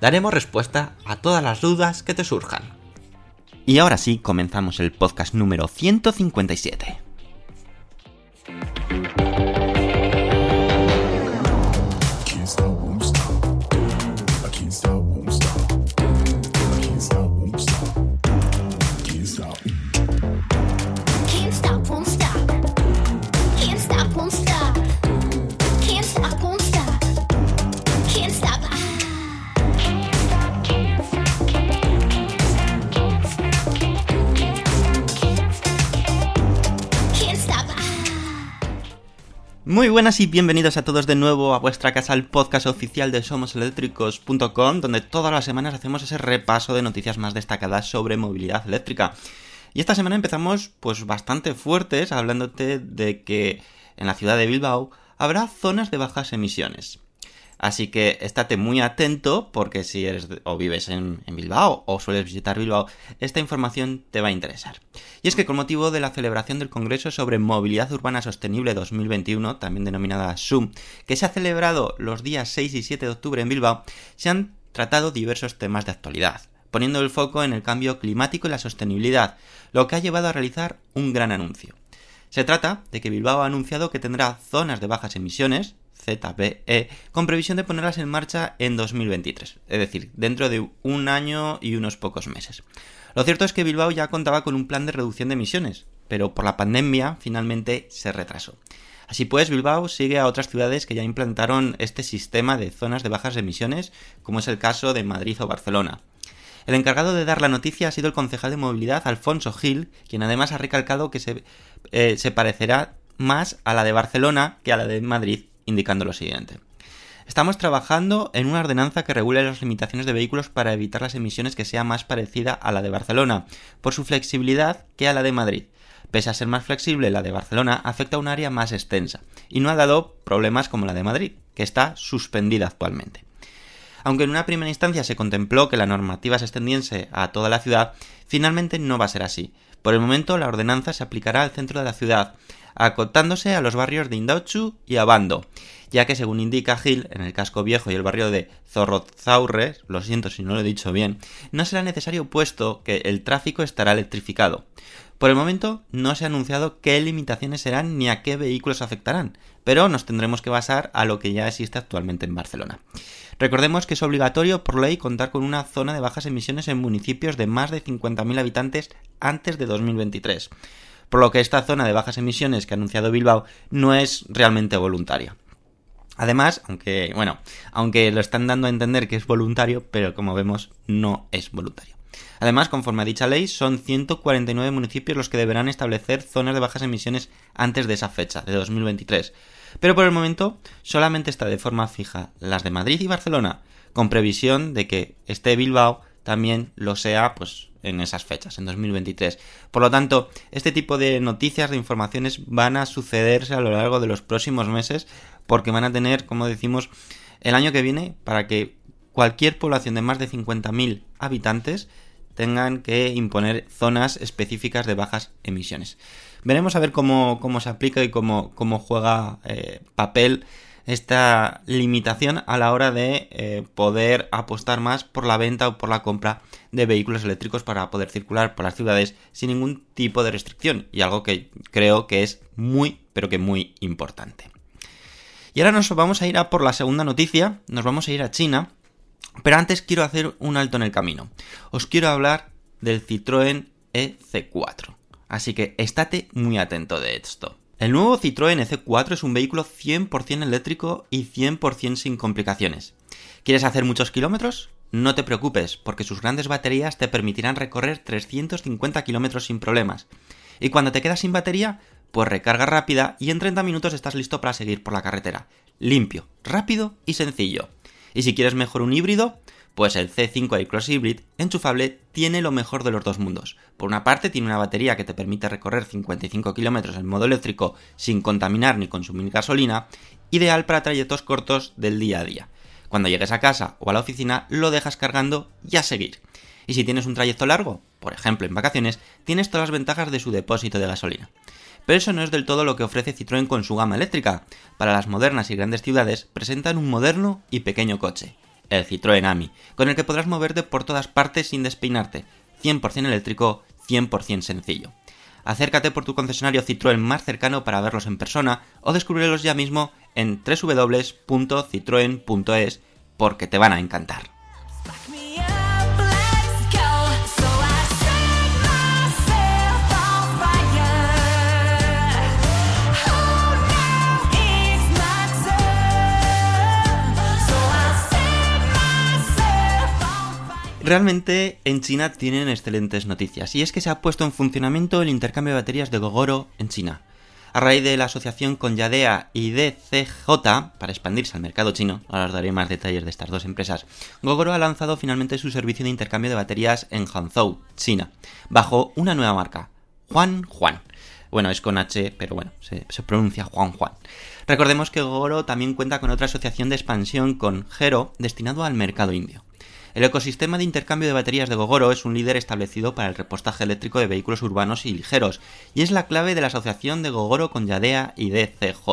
Daremos respuesta a todas las dudas que te surjan. Y ahora sí, comenzamos el podcast número 157. Muy buenas y bienvenidos a todos de nuevo a vuestra casa, al podcast oficial de somoseléctricos.com, donde todas las semanas hacemos ese repaso de noticias más destacadas sobre movilidad eléctrica. Y esta semana empezamos pues bastante fuertes hablándote de que en la ciudad de Bilbao habrá zonas de bajas emisiones. Así que estate muy atento porque si eres o vives en, en Bilbao o sueles visitar Bilbao, esta información te va a interesar. Y es que con motivo de la celebración del Congreso sobre Movilidad Urbana Sostenible 2021, también denominada SUM, que se ha celebrado los días 6 y 7 de octubre en Bilbao, se han tratado diversos temas de actualidad, poniendo el foco en el cambio climático y la sostenibilidad, lo que ha llevado a realizar un gran anuncio. Se trata de que Bilbao ha anunciado que tendrá zonas de bajas emisiones, ZBE, con previsión de ponerlas en marcha en 2023, es decir, dentro de un año y unos pocos meses. Lo cierto es que Bilbao ya contaba con un plan de reducción de emisiones, pero por la pandemia finalmente se retrasó. Así pues, Bilbao sigue a otras ciudades que ya implantaron este sistema de zonas de bajas emisiones, como es el caso de Madrid o Barcelona. El encargado de dar la noticia ha sido el concejal de movilidad Alfonso Gil, quien además ha recalcado que se, eh, se parecerá más a la de Barcelona que a la de Madrid, indicando lo siguiente. Estamos trabajando en una ordenanza que regule las limitaciones de vehículos para evitar las emisiones que sea más parecida a la de Barcelona, por su flexibilidad que a la de Madrid. Pese a ser más flexible, la de Barcelona afecta a un área más extensa y no ha dado problemas como la de Madrid, que está suspendida actualmente. Aunque en una primera instancia se contempló que la normativa se extendiese a toda la ciudad, finalmente no va a ser así. Por el momento, la ordenanza se aplicará al centro de la ciudad, acotándose a los barrios de Indauchu y Abando, ya que según indica Gil, en el casco viejo y el barrio de Zorrozaurre, lo siento si no lo he dicho bien, no será necesario puesto que el tráfico estará electrificado. Por el momento no se ha anunciado qué limitaciones serán ni a qué vehículos afectarán, pero nos tendremos que basar a lo que ya existe actualmente en Barcelona. Recordemos que es obligatorio por ley contar con una zona de bajas emisiones en municipios de más de 50.000 habitantes antes de 2023, por lo que esta zona de bajas emisiones que ha anunciado Bilbao no es realmente voluntaria. Además, aunque, bueno, aunque lo están dando a entender que es voluntario, pero como vemos, no es voluntario. Además, conforme a dicha ley, son 149 municipios los que deberán establecer zonas de bajas emisiones antes de esa fecha, de 2023. Pero por el momento, solamente está de forma fija las de Madrid y Barcelona, con previsión de que este Bilbao también lo sea, pues, en esas fechas, en 2023. Por lo tanto, este tipo de noticias, de informaciones, van a sucederse a lo largo de los próximos meses, porque van a tener, como decimos, el año que viene para que cualquier población de más de 50.000 habitantes tengan que imponer zonas específicas de bajas emisiones. Veremos a ver cómo, cómo se aplica y cómo, cómo juega eh, papel esta limitación a la hora de eh, poder apostar más por la venta o por la compra de vehículos eléctricos para poder circular por las ciudades sin ningún tipo de restricción y algo que creo que es muy pero que muy importante. Y ahora nos vamos a ir a por la segunda noticia, nos vamos a ir a China, pero antes quiero hacer un alto en el camino. Os quiero hablar del Citroën EC4. Así que estate muy atento de esto. El nuevo Citroën EC4 es un vehículo 100% eléctrico y 100% sin complicaciones. ¿Quieres hacer muchos kilómetros? No te preocupes, porque sus grandes baterías te permitirán recorrer 350 kilómetros sin problemas. Y cuando te quedas sin batería, pues recarga rápida y en 30 minutos estás listo para seguir por la carretera. Limpio, rápido y sencillo. Y si quieres mejor un híbrido, pues el C5 Cross Hybrid enchufable tiene lo mejor de los dos mundos. Por una parte tiene una batería que te permite recorrer 55 kilómetros en modo eléctrico sin contaminar ni consumir gasolina, ideal para trayectos cortos del día a día. Cuando llegues a casa o a la oficina lo dejas cargando y a seguir. Y si tienes un trayecto largo, por ejemplo en vacaciones, tienes todas las ventajas de su depósito de gasolina. Pero eso no es del todo lo que ofrece Citroën con su gama eléctrica. Para las modernas y grandes ciudades presentan un moderno y pequeño coche, el Citroën Ami, con el que podrás moverte por todas partes sin despeinarte, 100% eléctrico, 100% sencillo. Acércate por tu concesionario Citroën más cercano para verlos en persona o descubrirlos ya mismo en www.citroen.es porque te van a encantar. Realmente en China tienen excelentes noticias y es que se ha puesto en funcionamiento el intercambio de baterías de Gogoro en China. A raíz de la asociación con Yadea y DCJ para expandirse al mercado chino, ahora os daré más detalles de estas dos empresas, Gogoro ha lanzado finalmente su servicio de intercambio de baterías en Hangzhou, China, bajo una nueva marca, Juan Juan. Bueno, es con H, pero bueno, se, pronuncia Juan Juan. Recordemos que Gogoro también cuenta con otra asociación de expansión con Gero destinado al mercado indio. El ecosistema de intercambio de baterías de Gogoro es un líder establecido para el repostaje eléctrico de vehículos urbanos y ligeros, y es la clave de la asociación de Gogoro con Yadea y DCJ,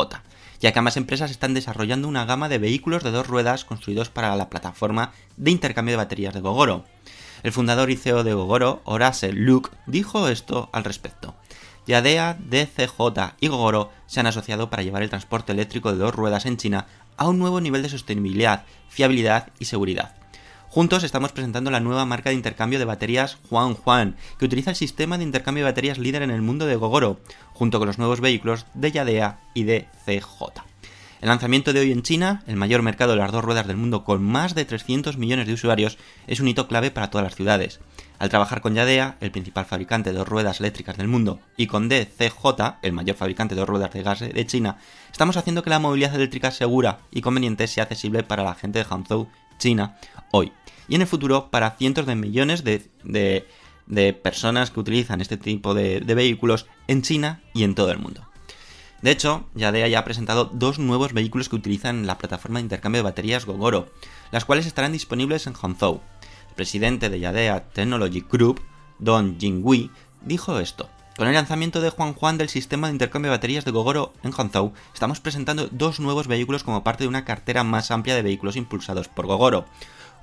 ya que ambas empresas están desarrollando una gama de vehículos de dos ruedas construidos para la plataforma de intercambio de baterías de Gogoro. El fundador y CEO de Gogoro, Horace Luke, dijo esto al respecto. Yadea, DCJ y Gogoro se han asociado para llevar el transporte eléctrico de dos ruedas en China a un nuevo nivel de sostenibilidad, fiabilidad y seguridad. Juntos estamos presentando la nueva marca de intercambio de baterías Juan Juan, que utiliza el sistema de intercambio de baterías líder en el mundo de Gogoro, junto con los nuevos vehículos de Yadea y de CJ. El lanzamiento de hoy en China, el mayor mercado de las dos ruedas del mundo con más de 300 millones de usuarios, es un hito clave para todas las ciudades. Al trabajar con Yadea, el principal fabricante de dos ruedas eléctricas del mundo, y con DCJ, el mayor fabricante de dos ruedas de gas de China, estamos haciendo que la movilidad eléctrica segura y conveniente sea accesible para la gente de Hangzhou, China, hoy. Y en el futuro para cientos de millones de, de- personas que utilizan este tipo de, vehículos en China y en todo el mundo. De hecho, Yadea ya ha presentado dos nuevos vehículos que utilizan la plataforma de intercambio de baterías Gogoro, las cuales estarán disponibles en Hangzhou. El presidente de Yadea Technology Group, Don Jingwei, dijo esto. Con el lanzamiento de Juan Juan del sistema de intercambio de baterías de Gogoro en Hangzhou, estamos presentando dos nuevos vehículos como parte de una cartera más amplia de vehículos impulsados por Gogoro.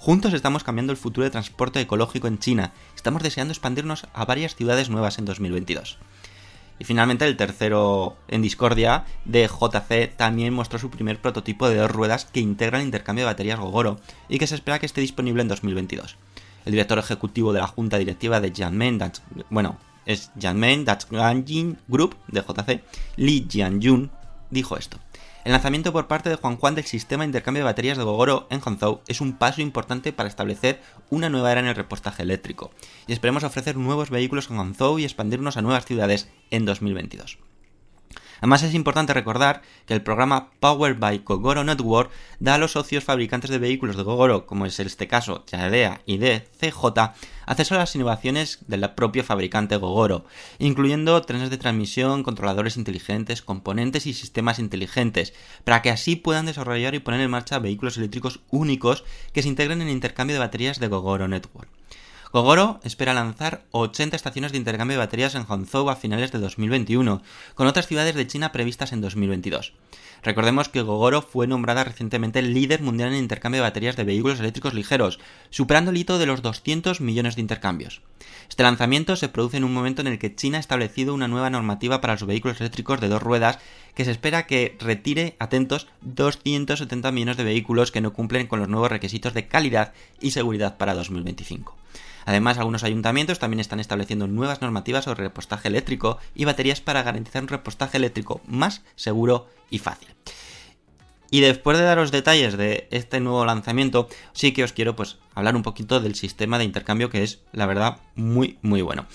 Juntos estamos cambiando el futuro de transporte ecológico en China. Estamos deseando expandirnos a varias ciudades nuevas en 2022. Y finalmente el tercero en discordia de JC también mostró su primer prototipo de dos ruedas que integra el intercambio de baterías Gogoro y que se espera que esté disponible en 2022. El director ejecutivo de la junta directiva de Jianmen, bueno, es Jianmen Datsganjin Group de JC, Li Jianjun, dijo esto. El lanzamiento por parte de Juan Juan del sistema de intercambio de baterías de Gogoro en Hangzhou es un paso importante para establecer una nueva era en el repostaje eléctrico, y esperemos ofrecer nuevos vehículos en Hangzhou y expandirnos a nuevas ciudades en 2022. Además es importante recordar que el programa Powered by Gogoro Network da a los socios fabricantes de vehículos de Gogoro, como es este caso Yadea y DCJ, acceso a las innovaciones del propio fabricante Gogoro, incluyendo trenes de transmisión, controladores inteligentes, componentes y sistemas inteligentes, para que así puedan desarrollar y poner en marcha vehículos eléctricos únicos que se integren en el intercambio de baterías de Gogoro Network. Gogoro espera lanzar 80 estaciones de intercambio de baterías en Hangzhou a finales de 2021, con otras ciudades de China previstas en 2022. Recordemos que Gogoro fue nombrada recientemente líder mundial en intercambio de baterías de vehículos eléctricos ligeros, superando el hito de los 200 millones de intercambios. Este lanzamiento se produce en un momento en el que China ha establecido una nueva normativa para los vehículos eléctricos de dos ruedas que se espera que retire, atentos, 270 millones de vehículos que no cumplen con los nuevos requisitos de calidad y seguridad para 2025. Además, algunos ayuntamientos también están estableciendo nuevas normativas sobre repostaje eléctrico y baterías para garantizar un repostaje eléctrico más seguro y fácil. Y después de daros detalles de este nuevo lanzamiento, sí que os quiero pues hablar un poquito del sistema de intercambio que es, la verdad, muy muy bueno.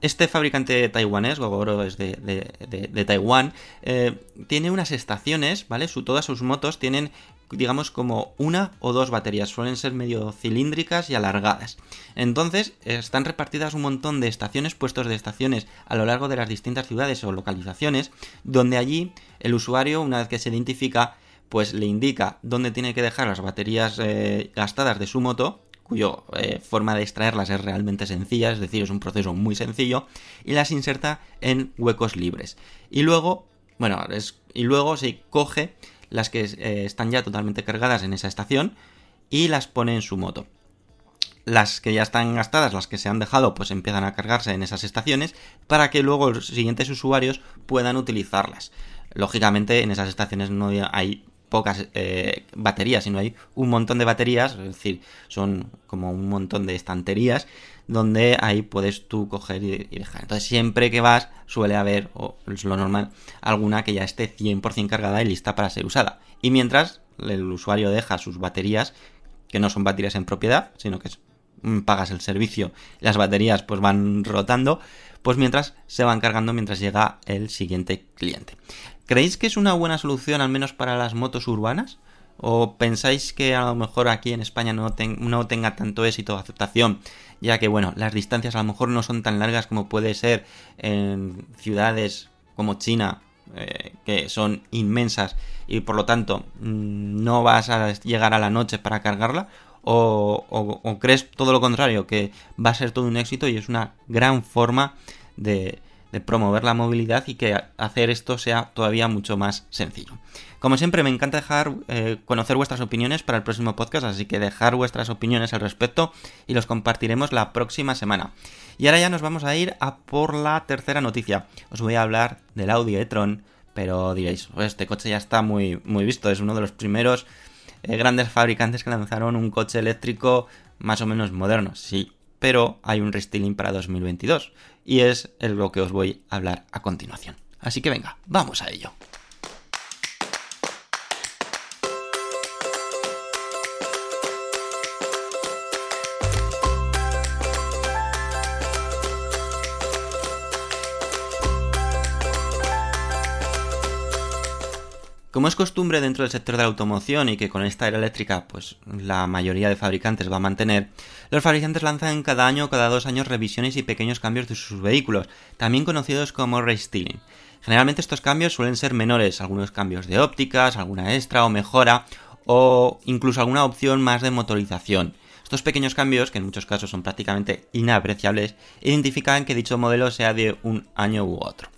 Este fabricante taiwanés, Gogoro es de, de- Taiwán, eh, tiene unas estaciones, ¿vale? Su, todas sus motos tienen, digamos, como una o dos baterías, suelen ser medio cilíndricas y alargadas. Entonces, están repartidas un montón de estaciones, puestos de estaciones a lo largo de las distintas ciudades o localizaciones, donde allí el usuario, una vez que se identifica, pues le indica dónde tiene que dejar las baterías eh, gastadas de su moto, cuyo eh, forma de extraerlas es realmente sencilla, es decir, es un proceso muy sencillo, y las inserta en huecos libres. Y luego, bueno, es, y luego se coge las que eh, están ya totalmente cargadas en esa estación y las pone en su moto. Las que ya están gastadas, las que se han dejado, pues empiezan a cargarse en esas estaciones para que luego los siguientes usuarios puedan utilizarlas. Lógicamente en esas estaciones no hay pocas eh, baterías, sino hay un montón de baterías, es decir, son como un montón de estanterías donde ahí puedes tú coger y, dejar. Entonces siempre que vas suele haber, o es lo normal, alguna que ya esté 100% cargada y lista para ser usada. Y mientras el usuario deja sus baterías, que no son baterías en propiedad, sino que mm, pagas el servicio, las baterías pues van rotando, pues mientras se van cargando mientras llega el siguiente cliente. ¿Creéis que es una buena solución al menos para las motos urbanas? ¿O pensáis que a lo mejor aquí en España no, no tenga tanto éxito o aceptación? Ya que, bueno, las distancias a lo mejor no son tan largas como puede ser en ciudades como China, eh, que son inmensas y por lo tanto mm, no vas a llegar a la noche para cargarla. O crees todo lo contrario, que va a ser todo un éxito y es una gran forma de, de promover la movilidad y que hacer esto sea todavía mucho más sencillo. Como siempre, me encanta dejar eh, conocer vuestras opiniones para el próximo podcast, así que dejar vuestras opiniones al respecto y los compartiremos la próxima semana. Y ahora ya nos vamos a ir a por la tercera noticia. Os voy a hablar del Audi e-tron, pero diréis, "Pues este coche ya está muy, muy visto, es uno de los primeros eh, grandes fabricantes que lanzaron un coche eléctrico más o menos moderno, sí, pero hay un restyling para 2022 y es lo que os voy a hablar a continuación. Así que venga, vamos a ello. Como es costumbre dentro del sector de la automoción y que con esta era eléctrica pues la mayoría de fabricantes va a mantener, los fabricantes lanzan cada año o cada dos años revisiones y pequeños cambios de sus vehículos, también conocidos como restyling. Generalmente estos cambios suelen ser menores, algunos cambios de ópticas, alguna extra o mejora, o incluso alguna opción más de motorización. Estos pequeños cambios, que en muchos casos son prácticamente inapreciables, identifican que dicho modelo sea de un año u otro.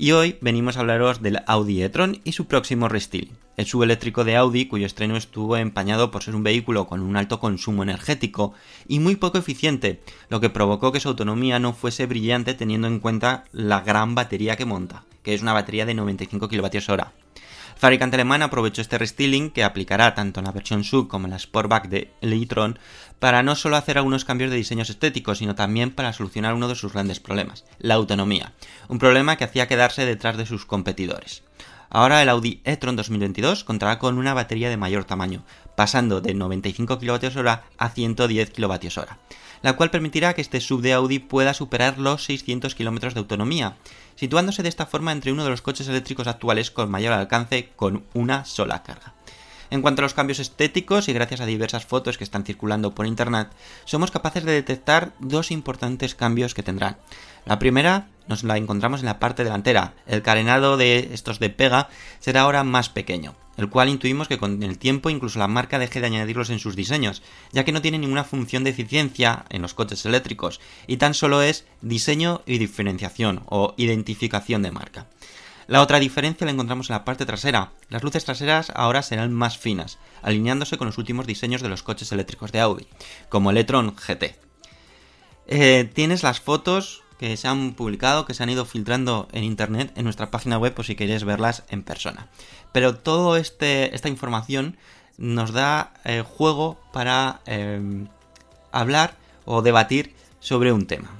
Y hoy venimos a hablaros del Audi e-tron y su próximo restyling. El subeléctrico de Audi, cuyo estreno estuvo empañado por ser un vehículo con un alto consumo energético y muy poco eficiente, lo que provocó que su autonomía no fuese brillante teniendo en cuenta la gran batería que monta, que es una batería de 95 kWh. Fabricante alemán aprovechó este restyling que aplicará tanto en la versión sub como en la Sportback de e-tron para no solo hacer algunos cambios de diseños estéticos, sino también para solucionar uno de sus grandes problemas, la autonomía, un problema que hacía quedarse detrás de sus competidores. Ahora el Audi e-tron 2022 contará con una batería de mayor tamaño, pasando de 95 kWh a 110 kWh, la cual permitirá que este sub de Audi pueda superar los 600 km de autonomía, situándose de esta forma entre uno de los coches eléctricos actuales con mayor alcance con una sola carga. En cuanto a los cambios estéticos y gracias a diversas fotos que están circulando por internet, somos capaces de detectar dos importantes cambios que tendrán. La primera nos la encontramos en la parte delantera. El carenado de estos de pega será ahora más pequeño, el cual intuimos que con el tiempo incluso la marca deje de añadirlos en sus diseños, ya que no tiene ninguna función de eficiencia en los coches eléctricos y tan solo es diseño y diferenciación o identificación de marca. La otra diferencia la encontramos en la parte trasera. Las luces traseras ahora serán más finas, alineándose con los últimos diseños de los coches eléctricos de Audi, como el e-tron GT. Eh, tienes las fotos que se han publicado, que se han ido filtrando en internet en nuestra página web, por si queréis verlas en persona. Pero toda este, esta información nos da eh, juego para eh, hablar o debatir sobre un tema.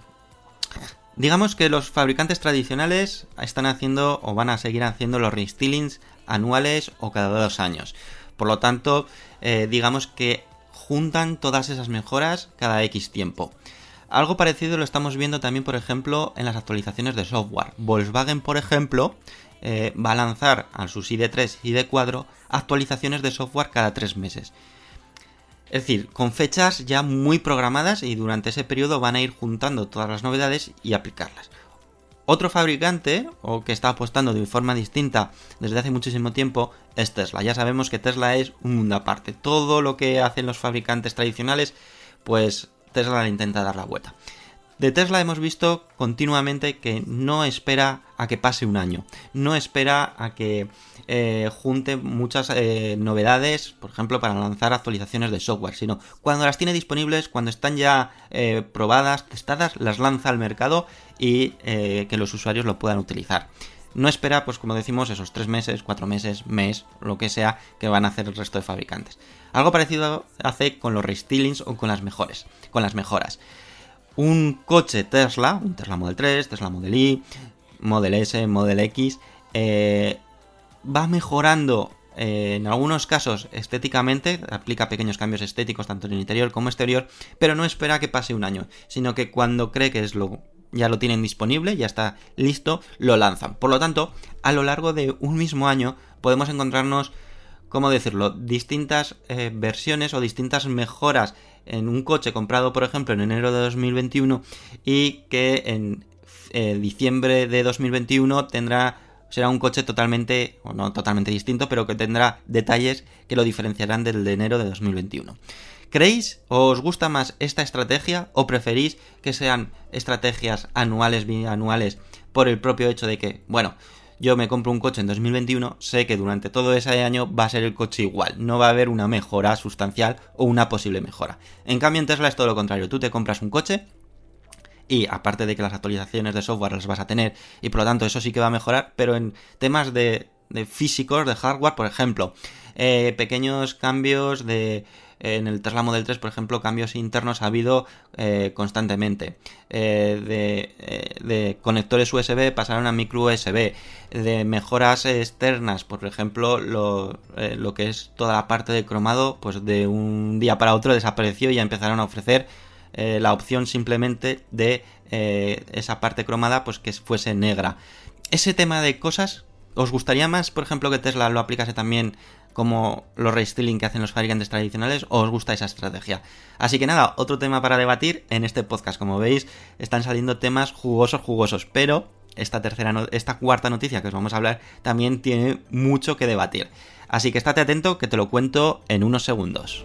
Digamos que los fabricantes tradicionales están haciendo o van a seguir haciendo los restylings anuales o cada dos años. Por lo tanto, eh, digamos que juntan todas esas mejoras cada X tiempo. Algo parecido lo estamos viendo también, por ejemplo, en las actualizaciones de software. Volkswagen, por ejemplo, eh, va a lanzar a sus ID3 y ID4 actualizaciones de software cada tres meses. Es decir, con fechas ya muy programadas y durante ese periodo van a ir juntando todas las novedades y aplicarlas. Otro fabricante, o que está apostando de forma distinta desde hace muchísimo tiempo, es Tesla. Ya sabemos que Tesla es un mundo aparte. Todo lo que hacen los fabricantes tradicionales, pues Tesla le intenta dar la vuelta. De Tesla hemos visto continuamente que no espera a que pase un año, no espera a que eh, junte muchas eh, novedades, por ejemplo, para lanzar actualizaciones de software, sino cuando las tiene disponibles, cuando están ya eh, probadas, testadas, las lanza al mercado y que los usuarios lo puedan utilizar. No espera, pues como decimos, esos tres meses, cuatro meses, mes, lo que sea, que van a hacer el resto de fabricantes. Algo parecido hace con los restylings o con las mejores, con las mejoras un coche Tesla, un Tesla Model 3, Tesla Model Y, Model S, Model X, eh, va mejorando eh, en algunos casos estéticamente, aplica pequeños cambios estéticos tanto en el interior como exterior, pero no espera que pase un año, sino que cuando cree que es lo ya lo tienen disponible, ya está listo, lo lanzan. Por lo tanto, a lo largo de un mismo año podemos encontrarnos ¿cómo decirlo? Distintas eh, versiones o distintas mejoras en un coche comprado, por ejemplo, en enero de 2021 y que en eh, diciembre de 2021 tendrá será un coche totalmente, o no totalmente distinto, pero que tendrá detalles que lo diferenciarán del de enero de 2021. ¿Creéis o os gusta más esta estrategia o preferís que sean estrategias anuales, bianuales, por el propio hecho de que, bueno, yo me compro un coche en 2021, sé que durante todo ese año va a ser el coche igual, no va a haber una mejora sustancial o una posible mejora. En cambio en Tesla es todo lo contrario, tú te compras un coche y aparte de que las actualizaciones de software las vas a tener y por lo tanto eso sí que va a mejorar, pero en temas de, físicos, de hardware, por ejemplo, eh, pequeños cambios de en el Tesla Model 3, por ejemplo, cambios internos ha habido eh, constantemente. Eh, de, eh, de, conectores USB pasaron a micro USB. De mejoras externas, por ejemplo, lo, que es toda la parte de cromado, pues de un día para otro desapareció y ya empezaron a ofrecer la opción simplemente de esa parte cromada, pues que fuese negra. Ese tema de cosas ¿Os gustaría más, por ejemplo, que Tesla lo aplicase también como los restyling que hacen los fabricantes tradicionales o os gusta esa estrategia? Así que nada, otro tema para debatir en este podcast. Como veis, están saliendo temas jugosos, jugosos, pero esta tercera, esta cuarta noticia que os vamos a hablar también tiene mucho que debatir. Así que estate atento que te lo cuento en unos segundos.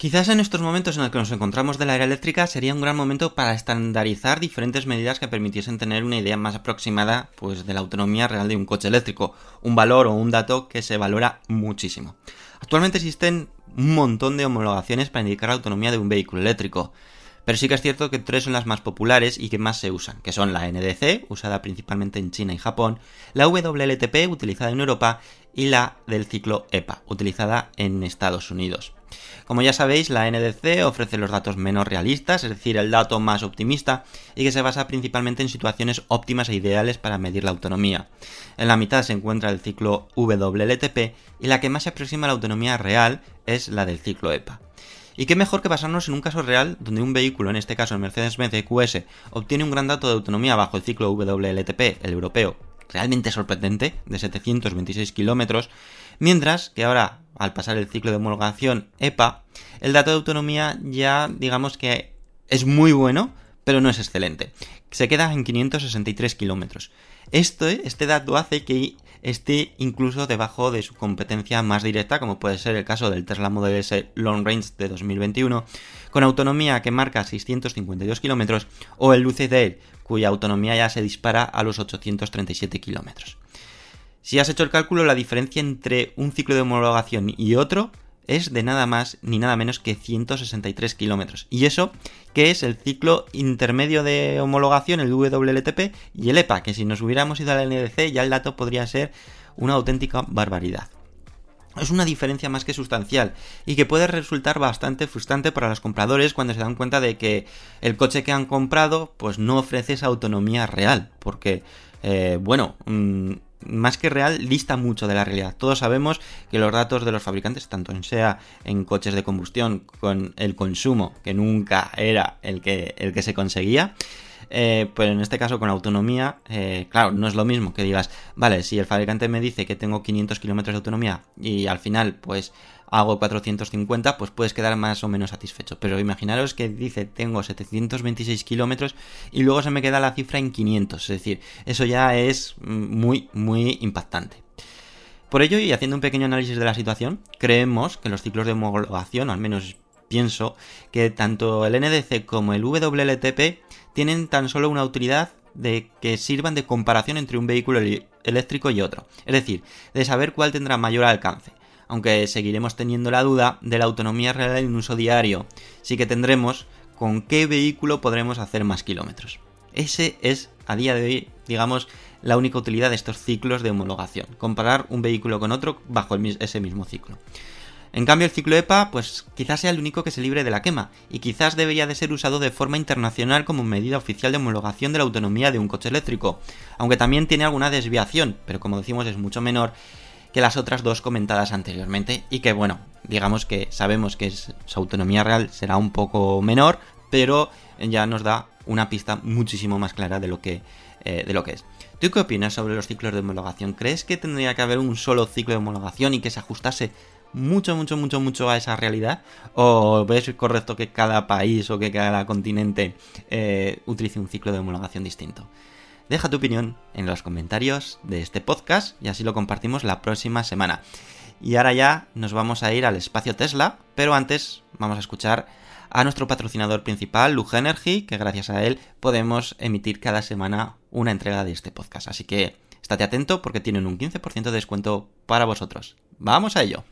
Quizás en estos momentos en los que nos encontramos de la era eléctrica sería un gran momento para estandarizar diferentes medidas que permitiesen tener una idea más aproximada pues, de la autonomía real de un coche eléctrico, un valor o un dato que se valora muchísimo. Actualmente existen un montón de homologaciones para indicar la autonomía de un vehículo eléctrico, pero sí que es cierto que tres son las más populares y que más se usan, que son la NDC, usada principalmente en China y Japón, la WLTP, utilizada en Europa, y la del ciclo EPA, utilizada en Estados Unidos. Como ya sabéis, la NDC ofrece los datos menos realistas, es decir, el dato más optimista, y que se basa principalmente en situaciones óptimas e ideales para medir la autonomía. En la mitad se encuentra el ciclo WLTP y la que más se aproxima a la autonomía real es la del ciclo EPA. Y qué mejor que basarnos en un caso real donde un vehículo, en este caso el Mercedes-Benz EQS, obtiene un gran dato de autonomía bajo el ciclo WLTP, el europeo, realmente sorprendente, de 726 kilómetros, mientras que ahora, al pasar el ciclo de homologación EPA, el dato de autonomía ya digamos que es muy bueno, pero no es excelente. Se queda en 563 kilómetros. Este, este dato hace que esté incluso debajo de su competencia más directa, como puede ser el caso del Tesla Model S Long Range de 2021, con autonomía que marca 652 kilómetros, o el Lucid Air, cuya autonomía ya se dispara a los 837 kilómetros. Si has hecho el cálculo, la diferencia entre un ciclo de homologación y otro es de nada más ni nada menos que 163 kilómetros. Y eso que es el ciclo intermedio de homologación, el WLTP y el EPA, que si nos hubiéramos ido al NDC ya el dato podría ser una auténtica barbaridad. Es una diferencia más que sustancial y que puede resultar bastante frustrante para los compradores cuando se dan cuenta de que el coche que han comprado pues no ofrece esa autonomía real, porque eh, bueno, mm, más que real, dista mucho de la realidad. Todos sabemos que los datos de los fabricantes, tanto en sea en coches de combustión, con el consumo, que nunca era el que, el que se conseguía, eh, pero en este caso con autonomía, eh, claro, no es lo mismo que digas, vale, si el fabricante me dice que tengo 500 kilómetros de autonomía y al final, pues hago 450, pues puedes quedar más o menos satisfecho. Pero imaginaros que dice tengo 726 kilómetros y luego se me queda la cifra en 500. Es decir, eso ya es muy, muy impactante. Por ello, y haciendo un pequeño análisis de la situación, creemos que los ciclos de homologación, al menos pienso, que tanto el NDC como el WLTP tienen tan solo una utilidad de que sirvan de comparación entre un vehículo eléctrico y otro. Es decir, de saber cuál tendrá mayor alcance aunque seguiremos teniendo la duda de la autonomía real en uso diario. Sí que tendremos con qué vehículo podremos hacer más kilómetros. Ese es, a día de hoy, digamos, la única utilidad de estos ciclos de homologación, comparar un vehículo con otro bajo ese mismo ciclo. En cambio, el ciclo EPA, pues quizás sea el único que se libre de la quema, y quizás debería de ser usado de forma internacional como medida oficial de homologación de la autonomía de un coche eléctrico, aunque también tiene alguna desviación, pero como decimos es mucho menor que las otras dos comentadas anteriormente y que bueno, digamos que sabemos que su autonomía real será un poco menor, pero ya nos da una pista muchísimo más clara de lo que, eh, de lo que es. ¿Tú qué opinas sobre los ciclos de homologación? ¿Crees que tendría que haber un solo ciclo de homologación y que se ajustase mucho, mucho, mucho, mucho a esa realidad? ¿O ves correcto que cada país o que cada continente eh, utilice un ciclo de homologación distinto? Deja tu opinión en los comentarios de este podcast y así lo compartimos la próxima semana. Y ahora ya nos vamos a ir al espacio Tesla, pero antes vamos a escuchar a nuestro patrocinador principal, Lug Energy, que gracias a él podemos emitir cada semana una entrega de este podcast. Así que estate atento porque tienen un 15% de descuento para vosotros. Vamos a ello.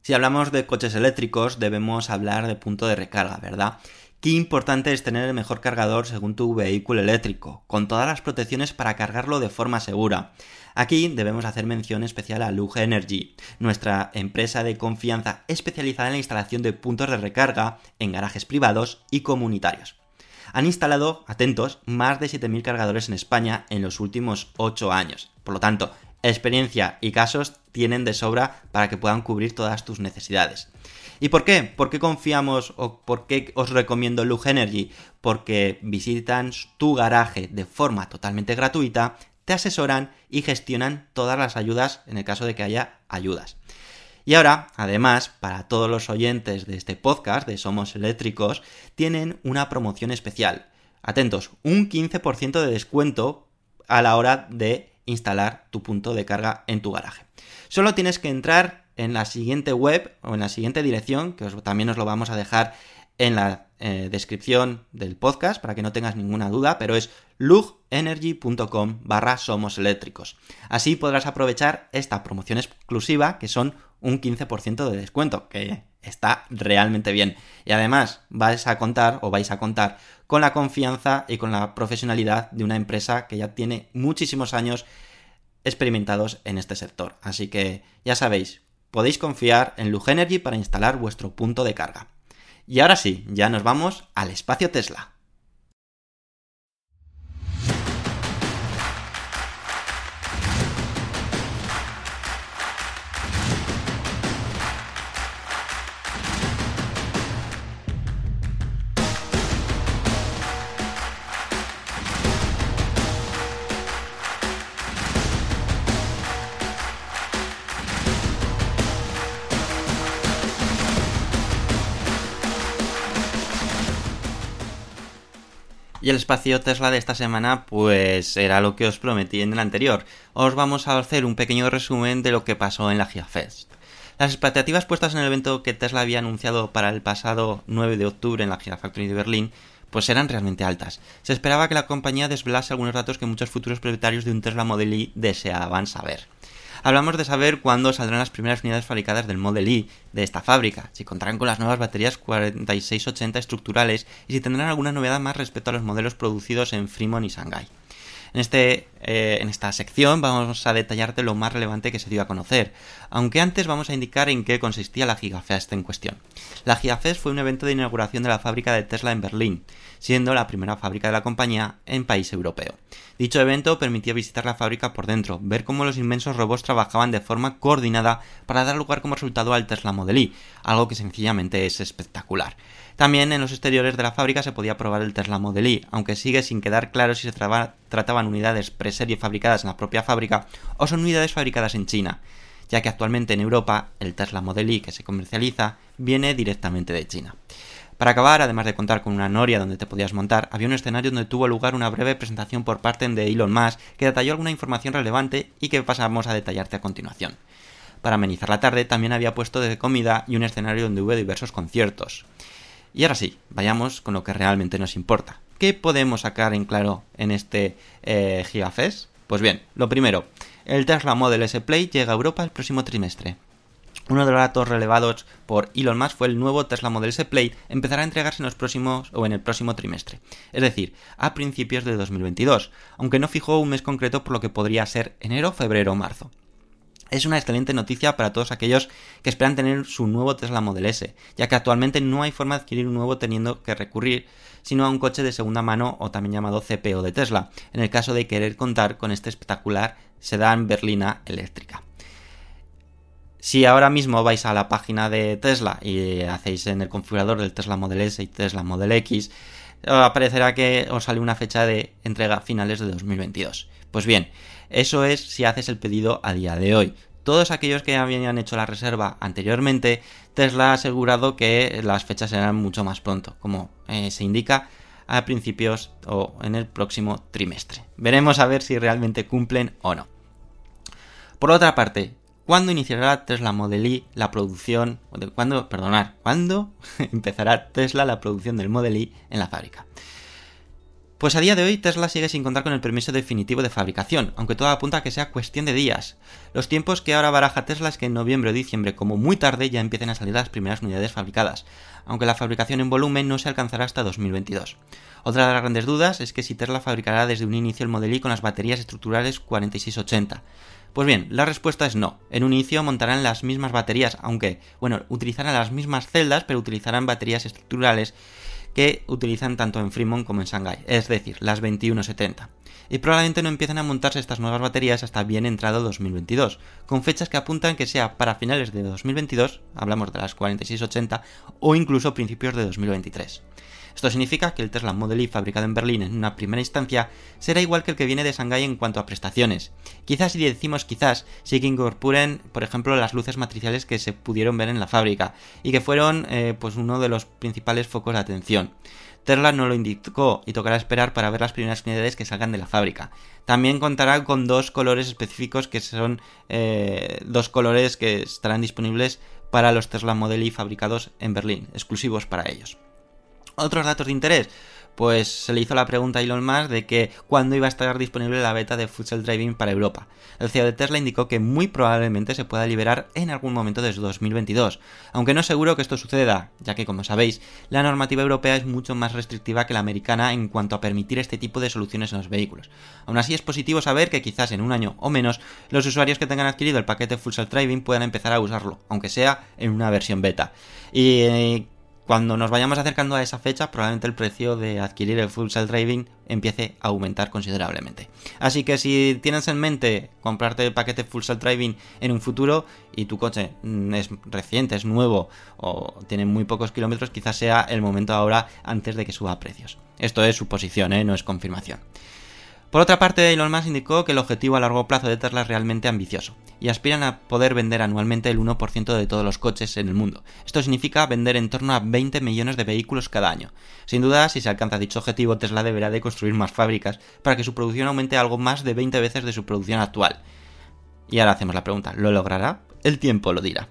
Si hablamos de coches eléctricos, debemos hablar de punto de recarga, ¿verdad? Qué importante es tener el mejor cargador según tu vehículo eléctrico, con todas las protecciones para cargarlo de forma segura. Aquí debemos hacer mención especial a Lug Energy, nuestra empresa de confianza especializada en la instalación de puntos de recarga en garajes privados y comunitarios. Han instalado, atentos, más de 7.000 cargadores en España en los últimos 8 años. Por lo tanto, experiencia y casos tienen de sobra para que puedan cubrir todas tus necesidades. ¿Y por qué? ¿Por qué confiamos o por qué os recomiendo Lug Energy? Porque visitan tu garaje de forma totalmente gratuita, te asesoran y gestionan todas las ayudas en el caso de que haya ayudas. Y ahora, además, para todos los oyentes de este podcast de Somos Eléctricos, tienen una promoción especial. Atentos, un 15% de descuento a la hora de instalar tu punto de carga en tu garaje. Solo tienes que entrar en la siguiente web o en la siguiente dirección, que también os lo vamos a dejar en la eh, descripción del podcast para que no tengas ninguna duda, pero es lugenergy.com barra somos eléctricos. Así podrás aprovechar esta promoción exclusiva que son un 15% de descuento, que está realmente bien. Y además vais a contar o vais a contar con la confianza y con la profesionalidad de una empresa que ya tiene muchísimos años experimentados en este sector. Así que ya sabéis, podéis confiar en Lug Energy para instalar vuestro punto de carga. Y ahora sí, ya nos vamos al espacio Tesla. Y el espacio Tesla de esta semana, pues era lo que os prometí en el anterior. Os vamos a hacer un pequeño resumen de lo que pasó en la GigaFest. Las expectativas puestas en el evento que Tesla había anunciado para el pasado 9 de octubre en la Gigafactory de Berlín, pues eran realmente altas. Se esperaba que la compañía desvelase algunos datos que muchos futuros propietarios de un Tesla Model Y deseaban saber. Hablamos de saber cuándo saldrán las primeras unidades fabricadas del Model Y de esta fábrica, si contarán con las nuevas baterías 4680 estructurales y si tendrán alguna novedad más respecto a los modelos producidos en Fremont y Shanghai. En, este, eh, en esta sección vamos a detallarte lo más relevante que se dio a conocer, aunque antes vamos a indicar en qué consistía la Gigafest en cuestión. La Gigafest fue un evento de inauguración de la fábrica de Tesla en Berlín, siendo la primera fábrica de la compañía en país europeo. Dicho evento permitía visitar la fábrica por dentro, ver cómo los inmensos robots trabajaban de forma coordinada para dar lugar como resultado al Tesla Model Y, algo que sencillamente es espectacular. También en los exteriores de la fábrica se podía probar el Tesla Model Y, aunque sigue sin quedar claro si se trataban unidades preserie fabricadas en la propia fábrica o son unidades fabricadas en China, ya que actualmente en Europa el Tesla Model Y que se comercializa viene directamente de China. Para acabar, además de contar con una noria donde te podías montar, había un escenario donde tuvo lugar una breve presentación por parte de Elon Musk que detalló alguna información relevante y que pasamos a detallarte a continuación. Para amenizar la tarde también había puesto de comida y un escenario donde hubo diversos conciertos. Y ahora sí, vayamos con lo que realmente nos importa. ¿Qué podemos sacar en claro en este eh, Gigafest? Pues bien, lo primero, el Tesla Model S Play llega a Europa el próximo trimestre. Uno de los datos relevados por Elon Musk fue el nuevo Tesla Model S Play empezará a entregarse en los próximos o en el próximo trimestre, es decir, a principios de 2022, aunque no fijó un mes concreto por lo que podría ser enero, febrero o marzo. Es una excelente noticia para todos aquellos que esperan tener su nuevo Tesla Model S, ya que actualmente no hay forma de adquirir un nuevo teniendo que recurrir sino a un coche de segunda mano o también llamado CPO de Tesla, en el caso de querer contar con este espectacular sedán berlina eléctrica. Si ahora mismo vais a la página de Tesla y hacéis en el configurador del Tesla Model S y Tesla Model X, aparecerá que os sale una fecha de entrega finales de 2022. Pues bien, eso es si haces el pedido a día de hoy. Todos aquellos que habían hecho la reserva anteriormente, Tesla ha asegurado que las fechas serán mucho más pronto, como eh, se indica a principios o en el próximo trimestre. Veremos a ver si realmente cumplen o no. Por otra parte, ¿cuándo iniciará Tesla Model la producción? ¿Cuándo, ¿cuándo empezará Tesla la producción del Model Y en la fábrica? Pues a día de hoy Tesla sigue sin contar con el permiso definitivo de fabricación, aunque todo apunta a que sea cuestión de días. Los tiempos que ahora baraja Tesla es que en noviembre o diciembre, como muy tarde, ya empiecen a salir las primeras unidades fabricadas, aunque la fabricación en volumen no se alcanzará hasta 2022. Otra de las grandes dudas es que si Tesla fabricará desde un inicio el Model Y con las baterías estructurales 4680. Pues bien, la respuesta es no. En un inicio montarán las mismas baterías, aunque, bueno, utilizarán las mismas celdas, pero utilizarán baterías estructurales que utilizan tanto en Fremont como en Shanghai, es decir, las 2170. Y probablemente no empiecen a montarse estas nuevas baterías hasta bien entrado 2022, con fechas que apuntan que sea para finales de 2022, hablamos de las 4680, o incluso principios de 2023. Esto significa que el Tesla Model Y fabricado en Berlín en una primera instancia será igual que el que viene de Shanghai en cuanto a prestaciones. Quizás si decimos quizás, sí que incorporen, por ejemplo, las luces matriciales que se pudieron ver en la fábrica y que fueron eh, pues uno de los principales focos de atención. Tesla no lo indicó y tocará esperar para ver las primeras unidades que salgan de la fábrica. También contará con dos colores específicos que son eh, dos colores que estarán disponibles para los Tesla Model Y fabricados en Berlín, exclusivos para ellos. Otros datos de interés. Pues se le hizo la pregunta a Elon Musk de que cuándo iba a estar disponible la beta de Full Self Driving para Europa. El CEO de Tesla indicó que muy probablemente se pueda liberar en algún momento desde 2022, aunque no es seguro que esto suceda, ya que como sabéis, la normativa europea es mucho más restrictiva que la americana en cuanto a permitir este tipo de soluciones en los vehículos. Aún así es positivo saber que quizás en un año o menos los usuarios que tengan adquirido el paquete Full Driving puedan empezar a usarlo, aunque sea en una versión beta. Y eh, cuando nos vayamos acercando a esa fecha, probablemente el precio de adquirir el Full Self Driving empiece a aumentar considerablemente. Así que si tienes en mente comprarte el paquete Full Self Driving en un futuro y tu coche mm, es reciente, es nuevo o tiene muy pocos kilómetros, quizás sea el momento ahora antes de que suba precios. Esto es suposición, ¿eh? no es confirmación. Por otra parte, Elon Musk indicó que el objetivo a largo plazo de Tesla es realmente ambicioso y aspiran a poder vender anualmente el 1% de todos los coches en el mundo. Esto significa vender en torno a 20 millones de vehículos cada año. Sin duda, si se alcanza dicho objetivo, Tesla deberá de construir más fábricas para que su producción aumente algo más de 20 veces de su producción actual. Y ahora hacemos la pregunta, ¿lo logrará? El tiempo lo dirá.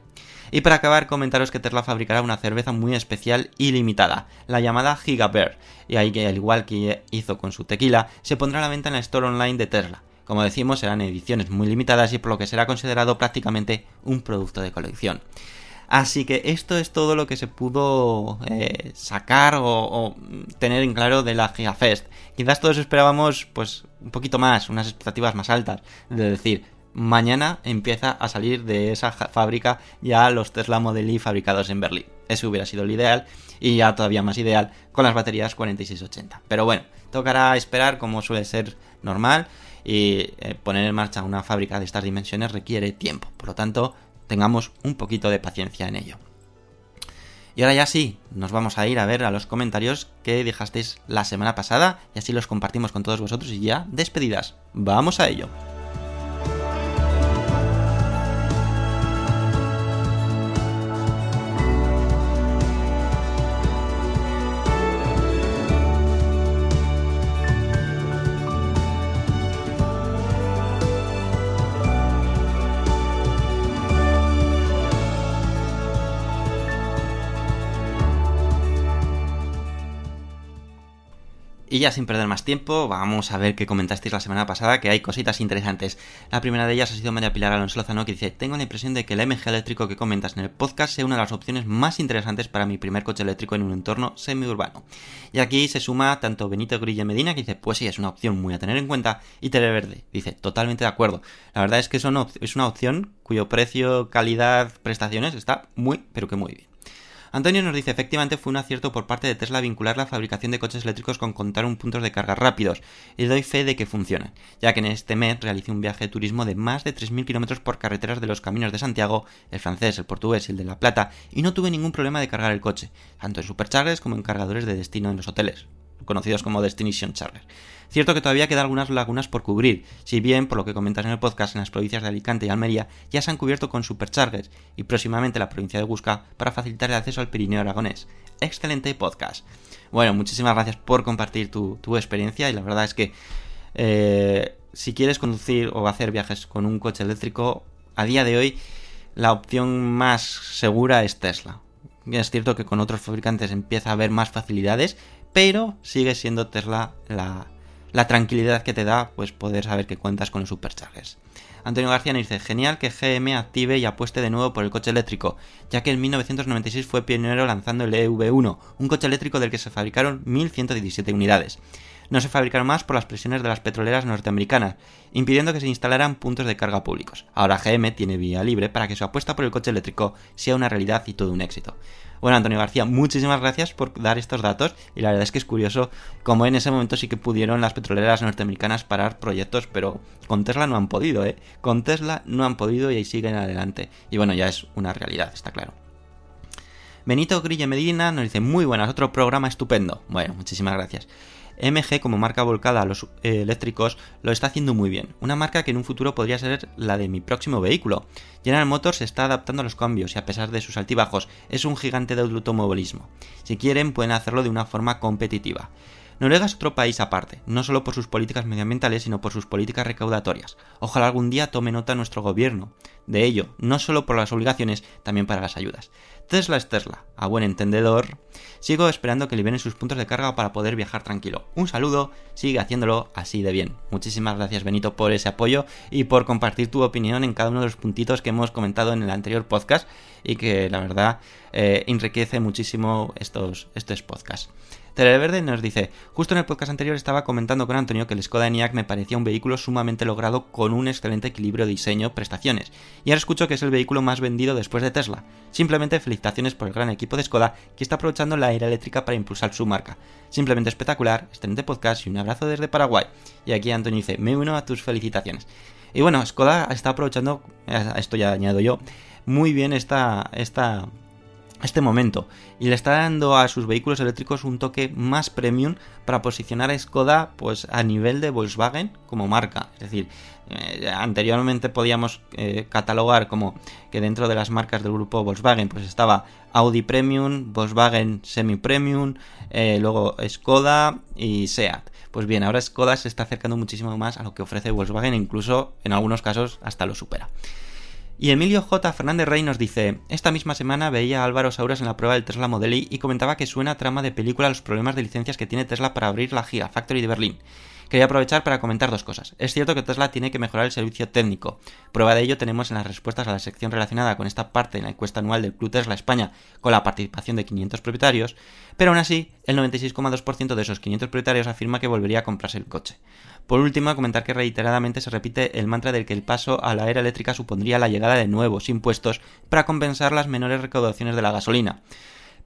Y para acabar, comentaros que Tesla fabricará una cerveza muy especial y limitada, la llamada Giga Bear, y ahí que al igual que hizo con su tequila, se pondrá a la venta en la store online de Tesla. Como decimos, serán ediciones muy limitadas y por lo que será considerado prácticamente un producto de colección. Así que esto es todo lo que se pudo eh, sacar o, tener en claro de la GigaFest. Quizás todos esperábamos pues un poquito más, unas expectativas más altas. De decir, mañana empieza a salir de esa fábrica ya los Tesla Model Y fabricados en Berlín. Eso hubiera sido el ideal y ya todavía más ideal con las baterías 4680. Pero bueno, tocará esperar como suele ser normal y eh, poner en marcha una fábrica de estas dimensiones requiere tiempo. Por lo tanto, tengamos un poquito de paciencia en ello. Y ahora ya sí, nos vamos a ir a ver a los comentarios que dejasteis la semana pasada y así los compartimos con todos vosotros y ya despedidas. Vamos a ello. Y ya sin perder más tiempo, vamos a ver qué comentasteis la semana pasada, que hay cositas interesantes. La primera de ellas ha sido María Pilar Alonso Lozano, que dice, tengo la impresión de que el MG eléctrico que comentas en el podcast sea una de las opciones más interesantes para mi primer coche eléctrico en un entorno semiurbano. Y aquí se suma tanto Benito Grille Medina, que dice, pues sí, es una opción muy a tener en cuenta, y Televerde, dice, totalmente de acuerdo. La verdad es que es una, es una opción cuyo precio, calidad, prestaciones está muy, pero que muy bien. Antonio nos dice, efectivamente fue un acierto por parte de Tesla vincular la fabricación de coches eléctricos con contar un puntos de carga rápidos, y doy fe de que funcionan, ya que en este mes realicé un viaje de turismo de más de 3.000 kilómetros por carreteras de los caminos de Santiago, el francés, el portugués y el de La Plata, y no tuve ningún problema de cargar el coche, tanto en superchargers como en cargadores de destino en los hoteles, conocidos como Destination Charger. Cierto que todavía quedan algunas lagunas por cubrir, si bien, por lo que comentas en el podcast, en las provincias de Alicante y Almería ya se han cubierto con superchargers y próximamente la provincia de Busca para facilitar el acceso al Pirineo Aragonés. Excelente podcast. Bueno, muchísimas gracias por compartir tu, tu experiencia y la verdad es que eh, si quieres conducir o hacer viajes con un coche eléctrico, a día de hoy la opción más segura es Tesla. Es cierto que con otros fabricantes empieza a haber más facilidades, pero sigue siendo Tesla la, tranquilidad que te da pues poder saber que cuentas con los superchargers. Antonio García nos dice, genial que GM active y apueste de nuevo por el coche eléctrico, ya que en 1996 fue pionero lanzando el EV1, un coche eléctrico del que se fabricaron 1117 unidades. No se fabricaron más por las presiones de las petroleras norteamericanas, impidiendo que se instalaran puntos de carga públicos. Ahora GM tiene vía libre para que su apuesta por el coche eléctrico sea una realidad y todo un éxito. Bueno, Antonio García, muchísimas gracias por dar estos datos y la verdad es que es curioso cómo en ese momento sí que pudieron las petroleras norteamericanas parar proyectos, pero con Tesla no han podido, ¿eh? Con Tesla no han podido y ahí siguen adelante. Y bueno, ya es una realidad, está claro. Benito Grille Medina nos dice, muy buenas, otro programa estupendo. Bueno, muchísimas gracias. MG como marca volcada a los eh, eléctricos lo está haciendo muy bien, una marca que en un futuro podría ser la de mi próximo vehículo. General Motors se está adaptando a los cambios y a pesar de sus altibajos es un gigante de automovilismo. Si quieren pueden hacerlo de una forma competitiva. Noruega es otro país aparte, no solo por sus políticas medioambientales, sino por sus políticas recaudatorias. Ojalá algún día tome nota nuestro gobierno de ello, no solo por las obligaciones, también para las ayudas. Tesla es Tesla, a buen entendedor. Sigo esperando que liberen sus puntos de carga para poder viajar tranquilo. Un saludo, sigue haciéndolo así de bien. Muchísimas gracias Benito por ese apoyo y por compartir tu opinión en cada uno de los puntitos que hemos comentado en el anterior podcast y que la verdad eh, enriquece muchísimo estos, estos podcasts. Televerde nos dice, justo en el podcast anterior estaba comentando con Antonio que el Skoda Enyaq me parecía un vehículo sumamente logrado con un excelente equilibrio de diseño-prestaciones, y ahora escucho que es el vehículo más vendido después de Tesla. Simplemente felicitaciones por el gran equipo de Skoda que está aprovechando la era eléctrica para impulsar su marca. Simplemente espectacular, excelente podcast y un abrazo desde Paraguay. Y aquí Antonio dice, me uno a tus felicitaciones. Y bueno, Skoda está aprovechando, esto ya añado yo, muy bien esta, esta este momento y le está dando a sus vehículos eléctricos un toque más premium para posicionar a Skoda pues a nivel de Volkswagen como marca. Es decir eh, anteriormente podíamos eh, catalogar como que dentro de las marcas del grupo Volkswagen pues estaba Audi Premium Volkswagen Semi Premium eh, luego Skoda y Seat. Pues bien ahora Skoda se está acercando muchísimo más a lo que ofrece Volkswagen e incluso en algunos casos hasta lo supera y Emilio J. Fernández Rey nos dice, esta misma semana veía a Álvaro Sauras en la prueba del Tesla Model Y y comentaba que suena a trama de película los problemas de licencias que tiene Tesla para abrir la Gigafactory de Berlín. Quería aprovechar para comentar dos cosas. Es cierto que Tesla tiene que mejorar el servicio técnico. Prueba de ello tenemos en las respuestas a la sección relacionada con esta parte en la encuesta anual del Club Tesla España con la participación de 500 propietarios, pero aún así el 96,2% de esos 500 propietarios afirma que volvería a comprarse el coche. Por último, comentar que reiteradamente se repite el mantra del que el paso a la era eléctrica supondría la llegada de nuevos impuestos para compensar las menores recaudaciones de la gasolina.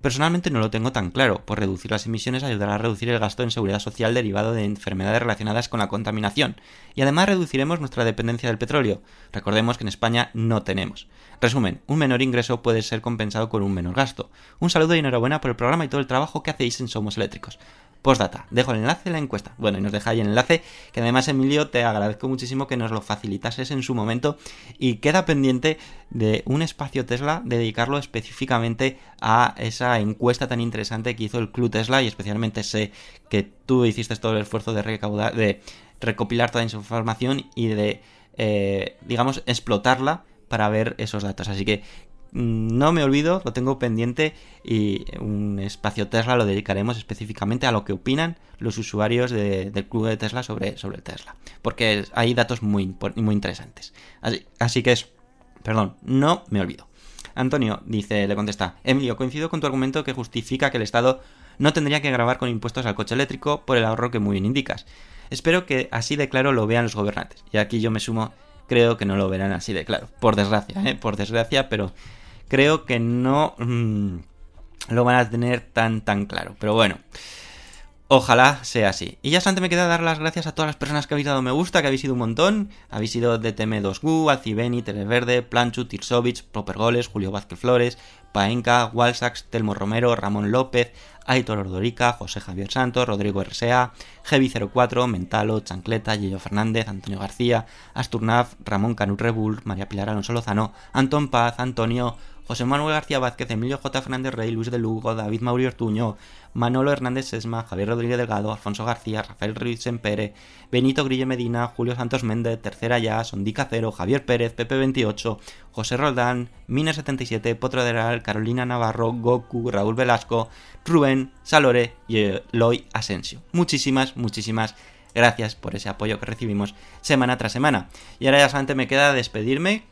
Personalmente no lo tengo tan claro, pues reducir las emisiones ayudará a reducir el gasto en seguridad social derivado de enfermedades relacionadas con la contaminación, y además reduciremos nuestra dependencia del petróleo. Recordemos que en España no tenemos. Resumen, un menor ingreso puede ser compensado con un menor gasto. Un saludo y enhorabuena por el programa y todo el trabajo que hacéis en Somos Eléctricos. Postdata, dejo el enlace en la encuesta. Bueno, y nos deja ahí el enlace, que además Emilio te agradezco muchísimo que nos lo facilitases en su momento y queda pendiente de un espacio Tesla de dedicarlo específicamente a esa encuesta tan interesante que hizo el Club Tesla y especialmente sé que tú hiciste todo el esfuerzo de recaudar, de recopilar toda esa información y de, eh, digamos, explotarla para ver esos datos. Así que no me olvido, lo tengo pendiente y un espacio Tesla lo dedicaremos específicamente a lo que opinan los usuarios de- del club de Tesla sobre, sobre Tesla. Porque hay datos muy, muy interesantes. Así, que es, perdón, no me olvido. Antonio dice, le contesta, Emilio, coincido con tu argumento que justifica que el Estado no tendría que grabar con impuestos al coche eléctrico por el ahorro que muy bien indicas. Espero que así de claro lo vean los gobernantes. Y aquí yo me sumo, creo que no lo verán así de claro. Por desgracia, ¿eh? Por desgracia, pero creo que no mm, lo van a tener tan tan claro. Pero bueno. Ojalá sea así. Y ya solamente me queda dar las gracias a todas las personas que habéis dado me gusta, que habéis sido un montón. Habéis sido DTM2Gu, Alcibeni, Televerde, Planchu, Tirsovich, Proper Goles, Julio Vázquez Flores, Paenca, Walsax, Telmo Romero, Ramón López, Aitor Ordorica, José Javier Santos, Rodrigo RSA, Heavy04, Mentalo, Chancleta, Yello Fernández, Antonio García, Asturnaf, Ramón Canut Rebull, María Pilar Alonso Lozano, Antón Paz, Antonio, José Manuel García Vázquez, Emilio J. Fernández Rey, Luis de Lugo, David Mauri Ortuño, Manolo Hernández Sesma, Javier Rodríguez Delgado, Alfonso García, Rafael Ruiz Sempere, Benito Grille Medina, Julio Santos Méndez, Tercera Ya, Sondica Cero, Javier Pérez, Pepe28, José Roldán, Mine77, Potro de Real, Carolina Navarro, Goku, Raúl Velasco, Rubén, Salore y Eloy Asensio. Muchísimas, muchísimas gracias por ese apoyo que recibimos semana tras semana. Y ahora ya solamente me queda despedirme,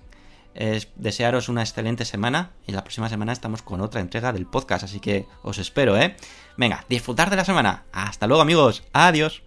es desearos una excelente semana y la próxima semana estamos con otra entrega del podcast, así que os espero, ¿eh? Venga, disfrutar de la semana. Hasta luego amigos, adiós.